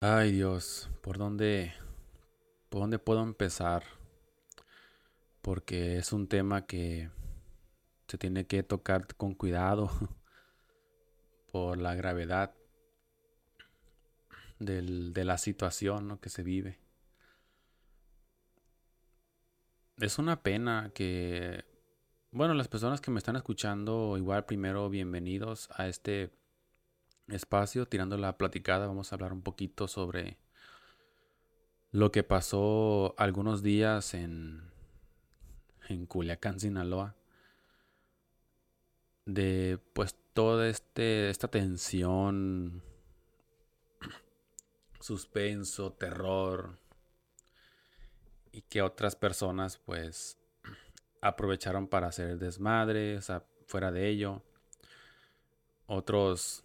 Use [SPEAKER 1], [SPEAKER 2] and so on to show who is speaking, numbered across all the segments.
[SPEAKER 1] Ay Dios, ¿por dónde, por dónde puedo empezar? Porque es un tema que se tiene que tocar con cuidado por la gravedad de la situación ¿no? que se vive. Es una pena que, bueno, las personas que me están escuchando, igual primero bienvenidos a este espacio, tirando la platicada, vamos a hablar un poquito sobre lo que pasó algunos días en, en Culiacán, Sinaloa, de pues toda este, esta tensión, suspenso, terror, y que otras personas pues aprovecharon para hacer desmadre, o sea, fuera de ello. Otros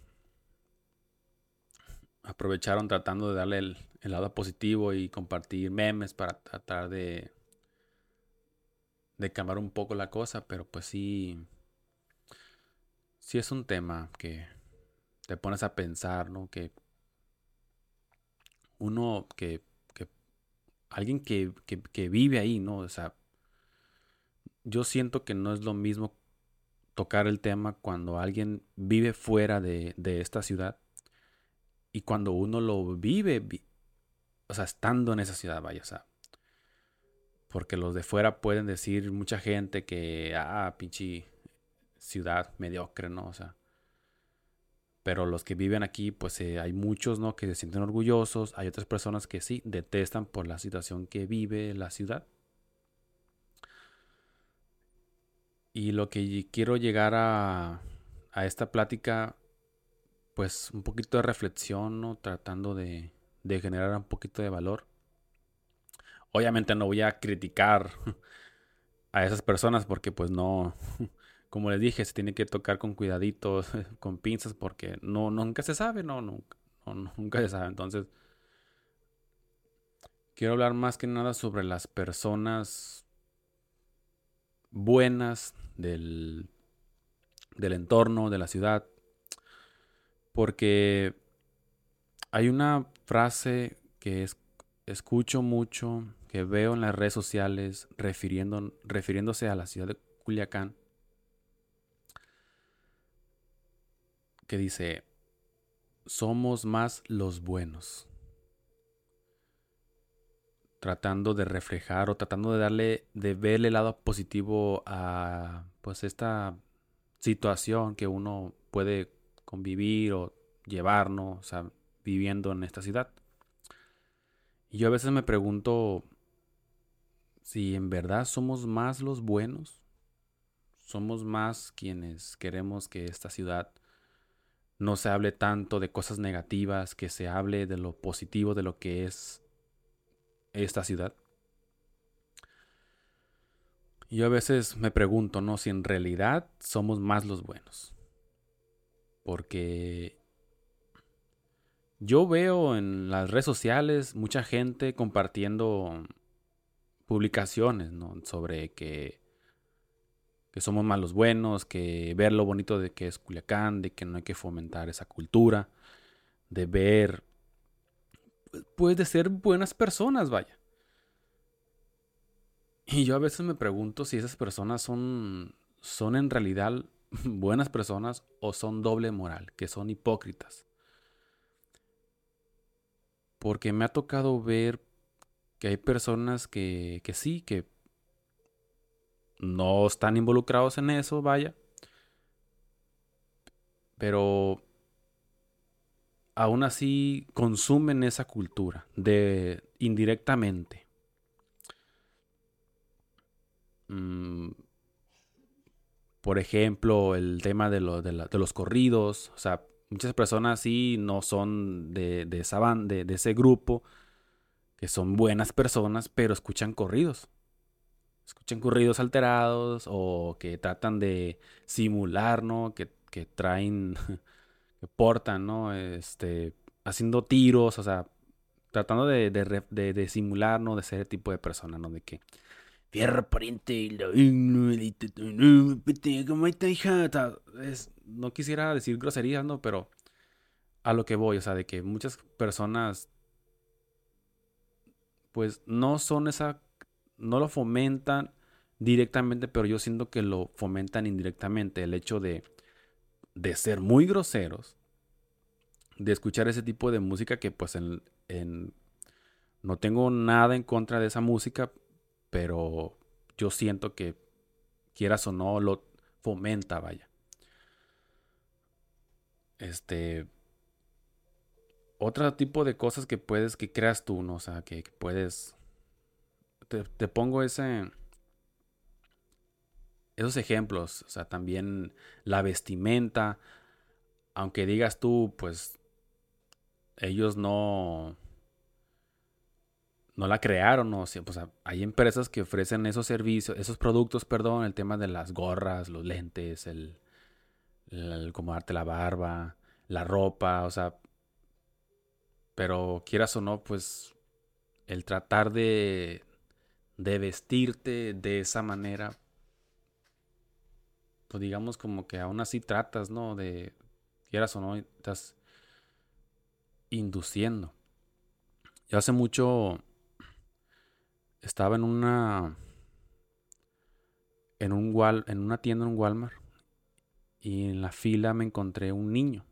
[SPEAKER 1] aprovecharon tratando de darle el, lado positivo y compartir memes para tratar de, de cambiar un poco la cosa, pero pues sí, sí es un tema que te pones a pensar, ¿no? Que uno, que, que alguien que, que, que vive ahí, ¿no? O sea, yo siento que no es lo mismo tocar el tema cuando alguien vive fuera de, de esta ciudad y cuando uno lo vive, vi- o sea, estando en esa ciudad, vaya, o sea, porque los de fuera pueden decir mucha gente que, ah, pinche ciudad mediocre, ¿no? O sea, pero los que viven aquí, pues eh, hay muchos, ¿no? Que se sienten orgullosos, hay otras personas que sí, detestan por la situación que vive la ciudad. Y lo que quiero llegar a, a esta plática, pues un poquito de reflexión, ¿no? Tratando de, de generar un poquito de valor. Obviamente no voy a criticar a esas personas porque pues no, como les dije, se tiene que tocar con cuidaditos, con pinzas porque no, nunca se sabe, no, nunca, no, nunca se sabe. Entonces, quiero hablar más que nada sobre las personas buenas del, del entorno, de la ciudad, porque hay una frase que es- escucho mucho, que veo en las redes sociales refiriéndose a la ciudad de Culiacán, que dice, somos más los buenos, tratando de reflejar o tratando de darle, de verle el lado positivo a pues esta situación que uno puede convivir o llevar, ¿no? O sea, viviendo en esta ciudad. Y yo a veces me pregunto si en verdad somos más los buenos, somos más quienes queremos que esta ciudad no se hable tanto de cosas negativas, que se hable de lo positivo de lo que es esta ciudad. Yo a veces me pregunto, ¿no? Si en realidad somos más los buenos. Porque yo veo en las redes sociales mucha gente compartiendo publicaciones, ¿no? Sobre que, que somos más los buenos, que ver lo bonito de que es Culiacán, de que no hay que fomentar esa cultura, de ver, pues de ser buenas personas, vaya. Y yo a veces me pregunto si esas personas son, son en realidad buenas personas o son doble moral, que son hipócritas. Porque me ha tocado ver que hay personas que, que sí, que no están involucrados en eso, vaya, pero aún así consumen esa cultura de indirectamente. Mm, por ejemplo, el tema de, lo- de los corridos, o sea, muchas personas sí no son de, de esa ban- de, ese grupo, que son buenas personas, pero escuchan corridos. Escuchan corridos alterados o que tratan de simular, ¿no? Que, que traen, que portan, ¿no? Este, haciendo tiros, o sea, tratando de, de, de- de simular, ¿no? De ser el tipo de persona, ¿no? De que Fierro pariente y no quisiera decir groserías, ¿no? Pero a lo que voy, o sea, de que muchas personas pues no son esa, no lo fomentan directamente, pero yo siento que lo fomentan indirectamente. El hecho de, de ser muy groseros, de escuchar ese tipo de música que pues en, en, no tengo nada en contra de esa música, pero yo siento que quieras o no lo fomenta, vaya. Este otro tipo de cosas que puedes que creas tú, ¿no? O sea, que, puedes te, te pongo ese esos ejemplos, o sea, también la vestimenta, aunque digas tú, pues ellos no no la crearon, o sea, pues hay empresas que ofrecen esos servicios, esos productos, perdón, el tema de las gorras, los lentes, el, el, como darte la barba, la ropa, o sea, pero quieras o no, pues el tratar de de vestirte de esa manera, pues digamos como que aún así tratas, ¿no? De, quieras o no, estás induciendo. Yo hace mucho estaba en una en un en una tienda en un Walmart y en la fila me encontré un niño.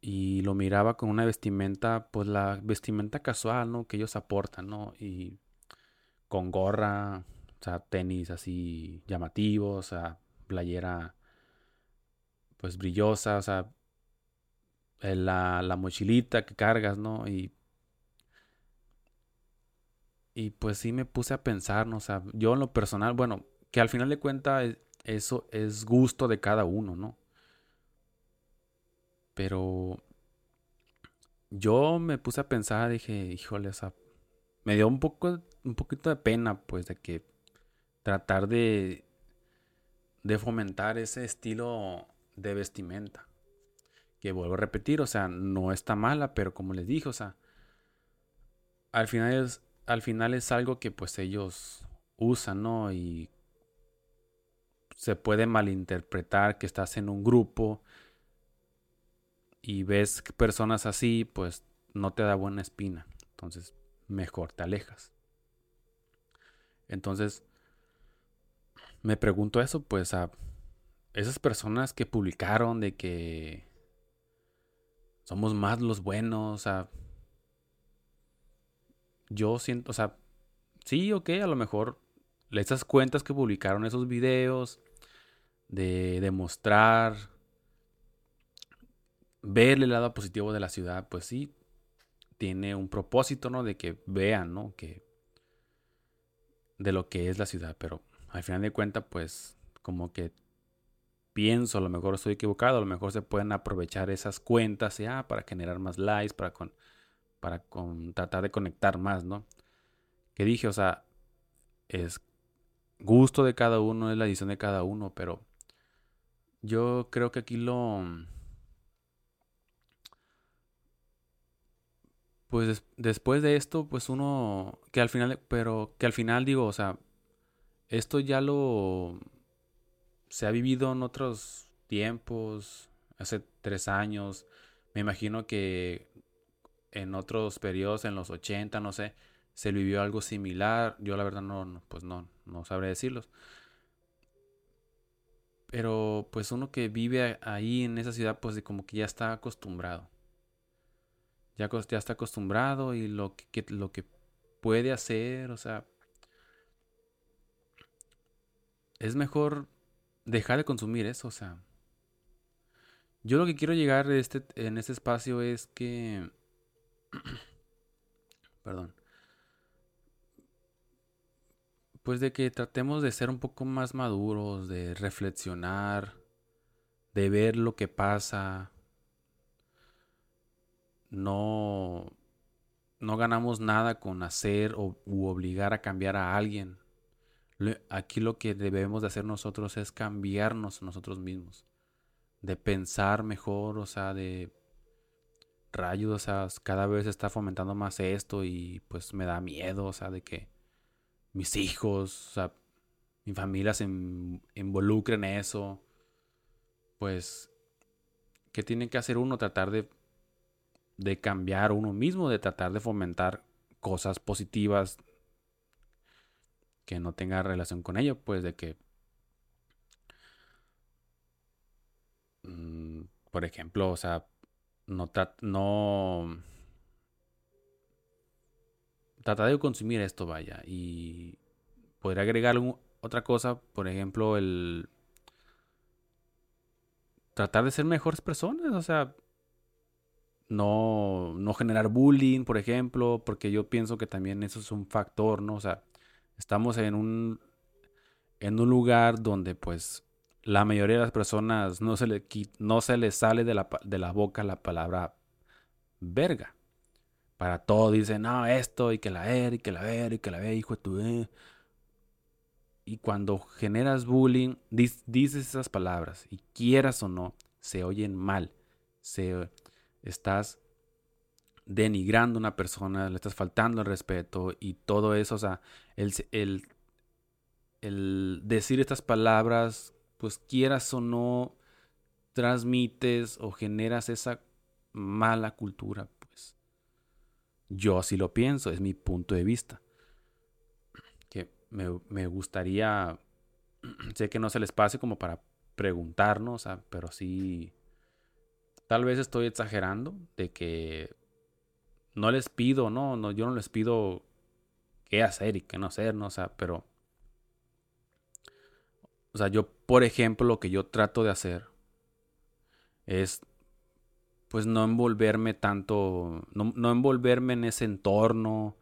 [SPEAKER 1] Y lo miraba con una vestimenta pues la vestimenta casual no que ellos aportan no y con gorra o sea, tenis así llamativos, o sea, playera pues brillosa, o sea, eh, la, la mochilita que cargas, ¿no? Y, y pues sí me puse a pensar, ¿no? O sea, yo en lo personal, bueno, que al final de cuentas eso es gusto de cada uno, ¿no? Pero yo me puse a pensar, dije, híjole, o sea, me dio un poco, un poquito de pena, pues, de que tratar de, de fomentar ese estilo de vestimenta. Que vuelvo a repetir, o sea, no está mala, pero como les dije, o sea, al final es, al final es algo que pues ellos usan, ¿no? Y se puede malinterpretar que estás en un grupo y ves personas así, pues no te da buena espina. Entonces, mejor te alejas. Entonces, me pregunto eso, pues a esas personas que publicaron de que somos más los buenos, sea, yo siento, o sea, sí, ok, a lo mejor esas cuentas que publicaron esos videos de demostrar, ver el lado positivo de la ciudad, pues sí, tiene un propósito, ¿no? De que vean, ¿no? Que de lo que es la ciudad, pero al final de cuentas, pues como que pienso, a lo mejor estoy equivocado, a lo mejor se pueden aprovechar esas cuentas ya para generar más likes, para, con, para con, tratar de conectar más, ¿no? Que dije, o sea, es gusto de cada uno, es la edición de cada uno, pero yo creo que aquí lo... Pues después de esto, pues uno, que al final, pero que al final digo, o sea, esto ya lo se ha vivido en otros tiempos, hace tres años. Me imagino que en otros periodos, en los 80, no sé, se vivió algo similar. Yo la verdad no, pues no, no sabré decirlos. Pero pues uno que vive ahí en esa ciudad, pues como que ya está acostumbrado. Ya, ya está acostumbrado y lo que, lo que puede hacer, o sea, es mejor dejar de consumir eso, o sea. Yo lo que quiero llegar este, en este espacio es que... Perdón. Pues de que tratemos de ser un poco más maduros, de reflexionar, de ver lo que pasa. No, no ganamos nada con hacer o u obligar a cambiar a alguien. Aquí lo que debemos de hacer nosotros es cambiarnos nosotros mismos. De pensar mejor, o sea, de rayos, o sea, cada vez está fomentando más esto y pues me da miedo, o sea, de que mis hijos, o sea, mi familia se involucren en eso. Pues, ¿qué tiene que hacer uno? Tratar de, de cambiar uno mismo, de tratar de fomentar cosas positivas que no tenga relación con ello, pues de que, mm, por ejemplo, o sea, no, no trata de consumir esto, vaya, y podría agregar otra cosa, por ejemplo, el tratar de ser mejores personas, o sea, no, no generar bullying, por ejemplo, porque yo pienso que también eso es un factor, ¿no? O sea, estamos en un, en un lugar donde pues la mayoría de las personas no se le, no se les sale de la, de la boca la palabra verga. Para todo dicen, no, esto, y que la ver, y que la ver, y que la ver, hijo de tu... Eh". Y cuando generas bullying, dices esas palabras, y quieras o no, se oyen mal. Se, estás denigrando a una persona, le estás faltando el respeto y todo eso, o sea, el, el, el decir estas palabras, pues quieras o no, transmites o generas esa mala cultura, pues. Yo así lo pienso, es mi punto de vista. Que me, me gustaría, sé que no se les pase como para preguntarnos, pero sí Tal vez estoy exagerando de que no les pido, no, no, yo no les pido qué hacer y qué no hacer, no, o sea, pero o sea, yo por ejemplo lo que yo trato de hacer es pues no envolverme tanto, no, envolverme en ese entorno,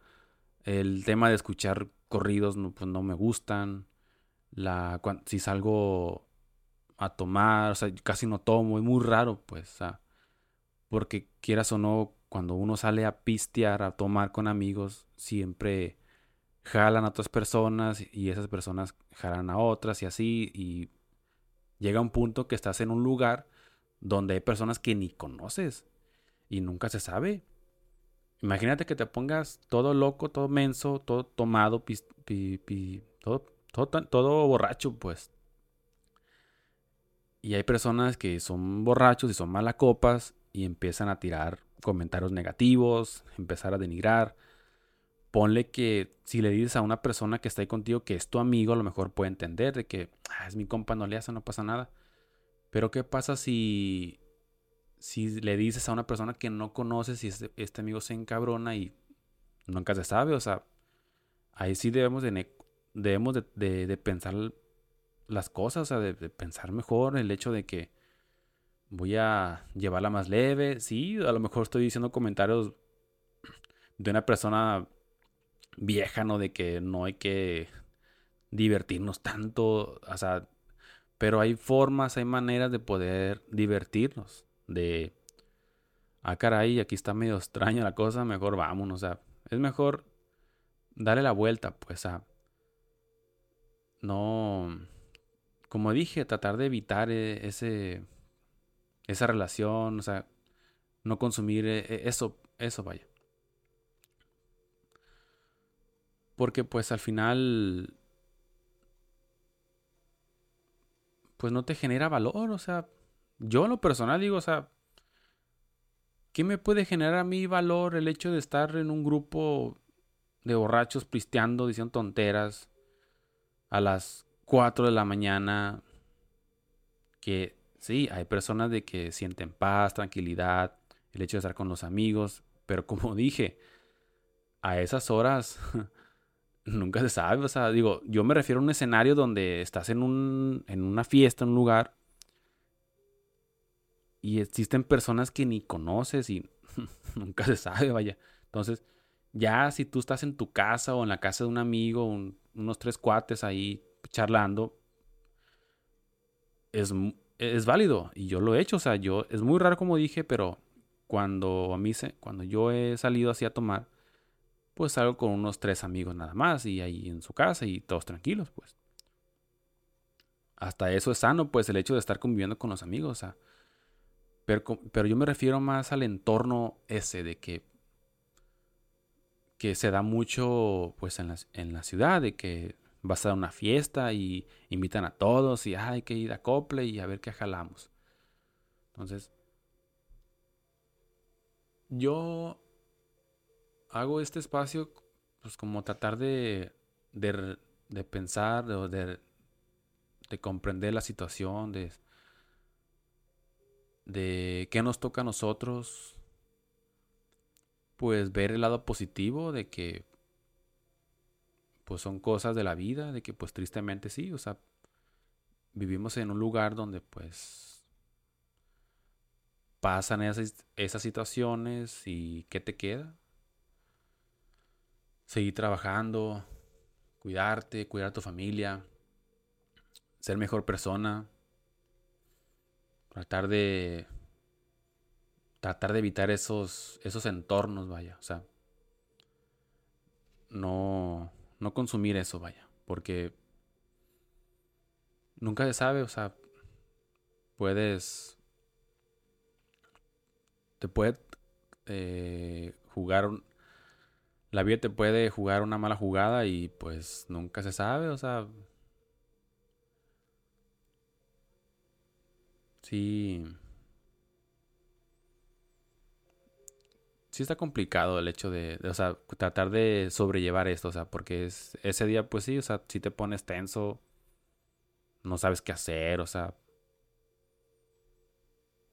[SPEAKER 1] el tema de escuchar corridos no, pues no me gustan, la, si salgo a tomar, o sea, casi no tomo, es muy raro, pues, porque quieras o no, cuando uno sale a pistear, a tomar con amigos, siempre jalan a otras personas y esas personas jalan a otras y así, y llega un punto que estás en un lugar donde hay personas que ni conoces y nunca se sabe. Imagínate que te pongas todo loco, todo menso, todo tomado, todo, todo, todo borracho, pues y hay personas que son borrachos y son malacopas y empiezan a tirar comentarios negativos, empezar a denigrar. Ponle que si le dices a una persona que está ahí contigo que es tu amigo, a lo mejor puede entender de que ah, es mi compa, no le hace, no pasa nada. Pero ¿qué pasa si, si le dices a una persona que no conoces y este, este amigo se encabrona y nunca se sabe? O sea, ahí sí debemos de, debemos de, de pensar las cosas, o sea, de, pensar mejor, el hecho de que voy a llevarla más leve. Sí, a lo mejor estoy diciendo comentarios de una persona vieja, ¿no? De que no hay que divertirnos tanto, o sea, pero hay formas, hay maneras de poder divertirnos, de, ah, caray, aquí está medio extraña la cosa, mejor vámonos, o sea, es mejor darle la vuelta, pues, a, no, como dije, tratar de evitar eh, ese, esa relación, o sea, no consumir eh, eh, eso, eso vaya. Porque pues al final, pues no te genera valor, o sea, yo en lo personal digo, o sea, ¿qué me puede generar a mí valor el hecho de estar en un grupo de borrachos pristeando, diciendo tonteras a las 4 de la mañana, que sí, hay personas de que sienten paz, tranquilidad, el hecho de estar con los amigos, pero como dije, a esas horas nunca se sabe, o sea, digo, yo me refiero a un escenario donde estás en, un, en una fiesta, en un lugar, y existen personas que ni conoces y nunca se sabe, vaya. Entonces, ya si tú estás en tu casa o en la casa de un amigo, unos tres cuates ahí charlando, es, es válido. Y yo lo he hecho. O sea, yo, es muy raro como dije, pero cuando a mí se, cuando yo he salido así a tomar, pues salgo con unos tres amigos nada más y ahí en su casa y todos tranquilos, pues. Hasta eso es sano, pues el hecho de estar conviviendo con los amigos. Pero, pero yo me refiero más al entorno ese de que que se da mucho pues en la, en la ciudad, de que vas a una fiesta y invitan a todos y hay que ir a Cople y a ver qué jalamos. Entonces, yo hago este espacio, pues como tratar de, de, de pensar, de, de, comprender la situación, de, de qué nos toca a nosotros, pues ver el lado positivo de que pues son cosas de la vida, de que pues tristemente sí, o sea, vivimos en un lugar donde pues pasan esas, esas situaciones y ¿qué te queda? Seguir trabajando, cuidarte, cuidar a tu familia, ser mejor persona, tratar de tratar de evitar esos esos entornos, vaya, o sea, no no consumir eso, vaya, porque nunca se sabe, o sea, puedes, te puede eh, jugar, la vida te puede jugar una mala jugada y pues nunca se sabe, o sea, sí. sí está complicado el hecho de, o sea, tratar de sobrellevar esto, o sea, porque es, ese día, pues sí, o sea, si te pones tenso, no sabes qué hacer, o sea,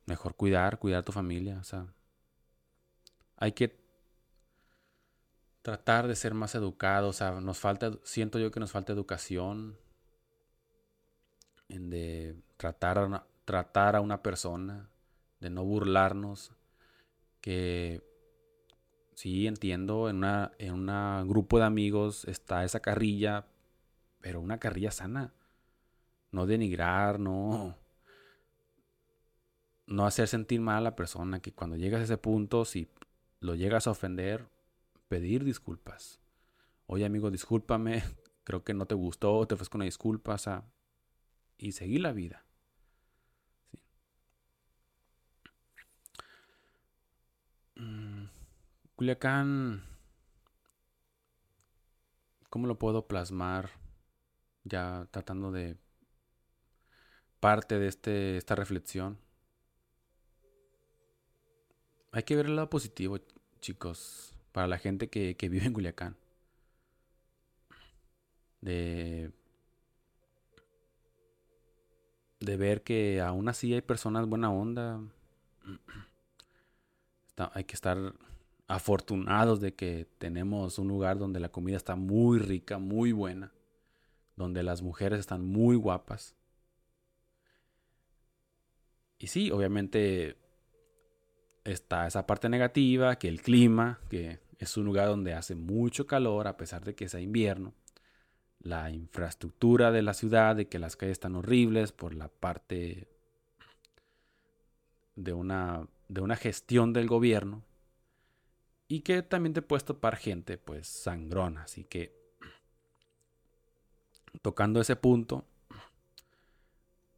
[SPEAKER 1] mejor cuidar, cuidar a tu familia, o sea, hay que tratar de ser más educados, o sea, nos falta, siento yo que nos falta educación en de tratar a una, tratar a una persona, de no burlarnos, que Sí, entiendo, en una en un grupo de amigos está esa carrilla, pero una carrilla sana. No denigrar, no no hacer sentir mal a la persona, que cuando llegas a ese punto, si lo llegas a ofender, pedir disculpas. Oye, amigo, discúlpame, creo que no te gustó, te ofrezco una disculpa, o sea, y seguir la vida. Culiacán, ¿cómo lo puedo plasmar? Ya tratando de parte de este, esta reflexión. Hay que ver el lado positivo, chicos, para la gente que, que vive en Culiacán. De, de ver que aún así hay personas buena onda. hay que estar afortunados de que tenemos un lugar donde la comida está muy rica, muy buena, donde las mujeres están muy guapas. Y sí, obviamente está esa parte negativa, que el clima, que es un lugar donde hace mucho calor a pesar de que sea invierno. La infraestructura de la ciudad, de que las calles están horribles por la parte de una, de una gestión del gobierno y que también te puedes topar gente, pues, sangrona. Así que, tocando ese punto,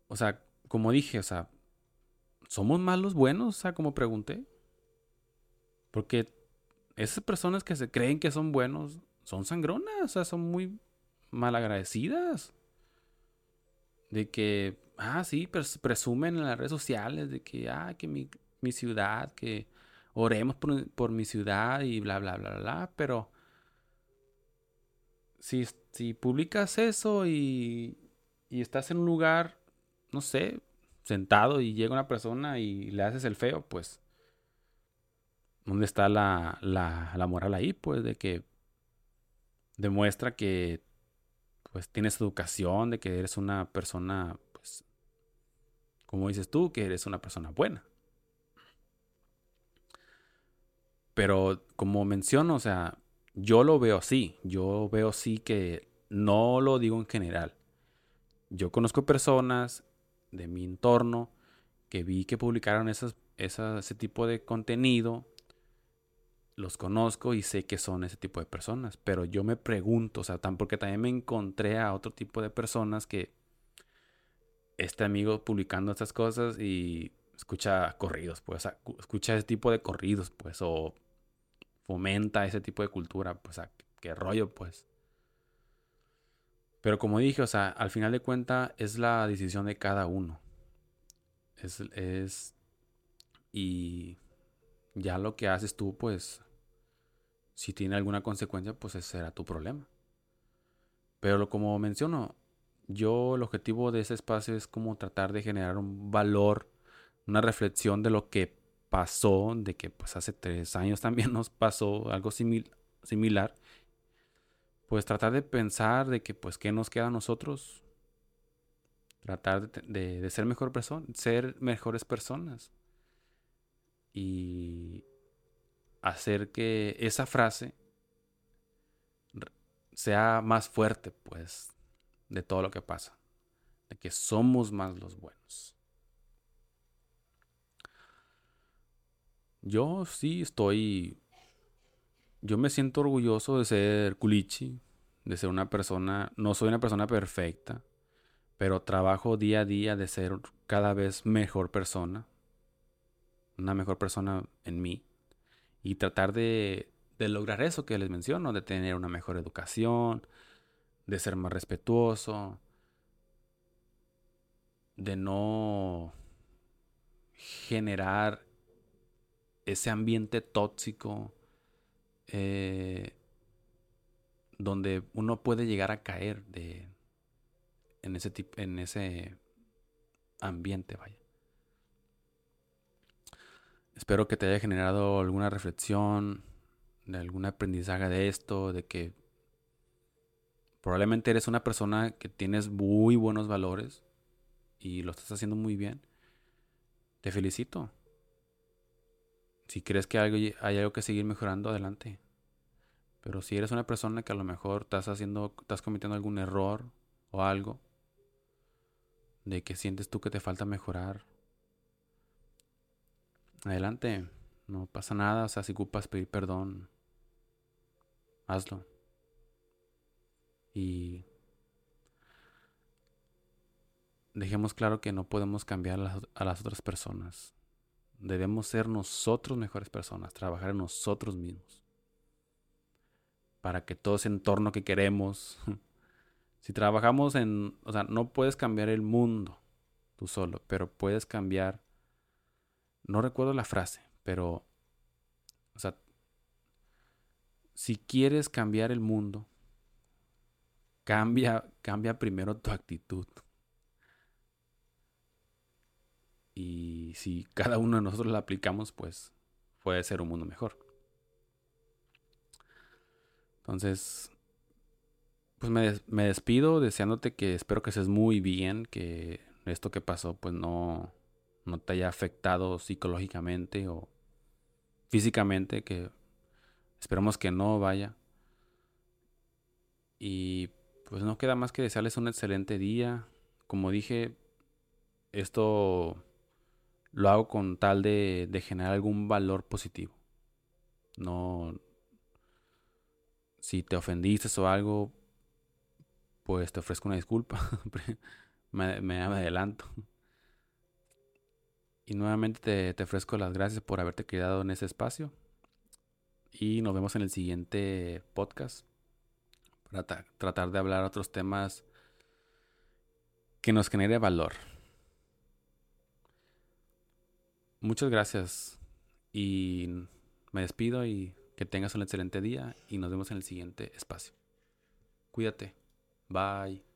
[SPEAKER 1] o sea, como dije, o sea, ¿somos malos buenos? O sea, como pregunté. Porque esas personas que se creen que son buenos son sangronas, o sea, son muy malagradecidas. De que, ah, sí, presumen en las redes sociales de que, ah, que mi, mi ciudad, que oremos por, mi ciudad y bla, bla, bla, bla, pero si, si publicas eso y, y estás en un lugar, no sé, sentado y llega una persona y le haces el feo, pues, ¿dónde está la, la, moral ahí? Pues de que demuestra que pues tienes educación, de que eres una persona, pues, como dices tú, que eres una persona buena. Pero como menciono, o sea, yo lo veo así. Yo veo así que no lo digo en general. Yo conozco personas de mi entorno que vi que publicaron esas, ese tipo de contenido. Los conozco y sé que son ese tipo de personas. Pero yo me pregunto, o sea, porque también me encontré a otro tipo de personas que este amigo publicando estas cosas y escucha corridos, pues, escucha ese tipo de corridos, pues, o fomenta ese tipo de cultura, pues, qué rollo, pues. Pero como dije, o sea, al final de cuentas es la decisión de cada uno. Es, es, y ya lo que haces tú, pues, si tiene alguna consecuencia, pues ese será tu problema. Pero como menciono, yo el objetivo de ese espacio es como tratar de generar un valor, una reflexión de lo que pasó, de que pues hace tres años también nos pasó algo similar. Pues tratar de pensar de que pues qué nos queda a nosotros. Tratar de, de ser mejor persona, ser mejores personas. Y hacer que esa frase sea más fuerte, pues, de todo lo que pasa. De que somos más los buenos. Yo sí estoy. Yo me siento orgulloso de ser culichi, de ser una persona. No soy una persona perfecta, pero trabajo día a día de ser cada vez mejor persona. Una mejor persona en mí. Y tratar de, de lograr eso que les menciono, de tener una mejor educación, de ser más respetuoso, de no generar ese ambiente tóxico eh, donde uno puede llegar a caer de, en, ese en ese ambiente, vaya. Espero que te haya generado alguna reflexión, de algún aprendizaje de esto, de que probablemente eres una persona que tienes muy buenos valores y lo estás haciendo muy bien. Te felicito. Si crees que hay algo que seguir mejorando, adelante. Pero si eres una persona que a lo mejor estás haciendo, estás cometiendo algún error o algo, de que sientes tú que te falta mejorar, adelante. No pasa nada, o sea, si ocupas pedir perdón, hazlo. Y dejemos claro que no podemos cambiar a las, otras personas. Debemos ser nosotros mejores personas, trabajar en nosotros mismos. Para que todo ese entorno que queremos, si trabajamos en, o sea, no puedes cambiar el mundo tú solo, pero puedes cambiar, no recuerdo la frase, pero, o sea, si quieres cambiar el mundo, cambia, cambia primero tu actitud. Y si cada uno de nosotros la aplicamos, pues puede ser un mundo mejor. Entonces, pues me, despido deseándote que espero que estés muy bien, que esto que pasó pues no, no te haya afectado psicológicamente o físicamente, que Esperamos que no vaya. Y pues no queda más que desearles un excelente día. Como dije, esto lo hago con tal de, generar algún valor positivo. No. Si te ofendiste o algo, pues te ofrezco una disculpa. me, me, adelanto. Y nuevamente te, te ofrezco las gracias por haberte quedado en ese espacio. Y nos vemos en el siguiente podcast para tratar de hablar otros temas que nos genere valor. Muchas gracias y me despido y que tengas un excelente día y nos vemos en el siguiente espacio. Cuídate. Bye.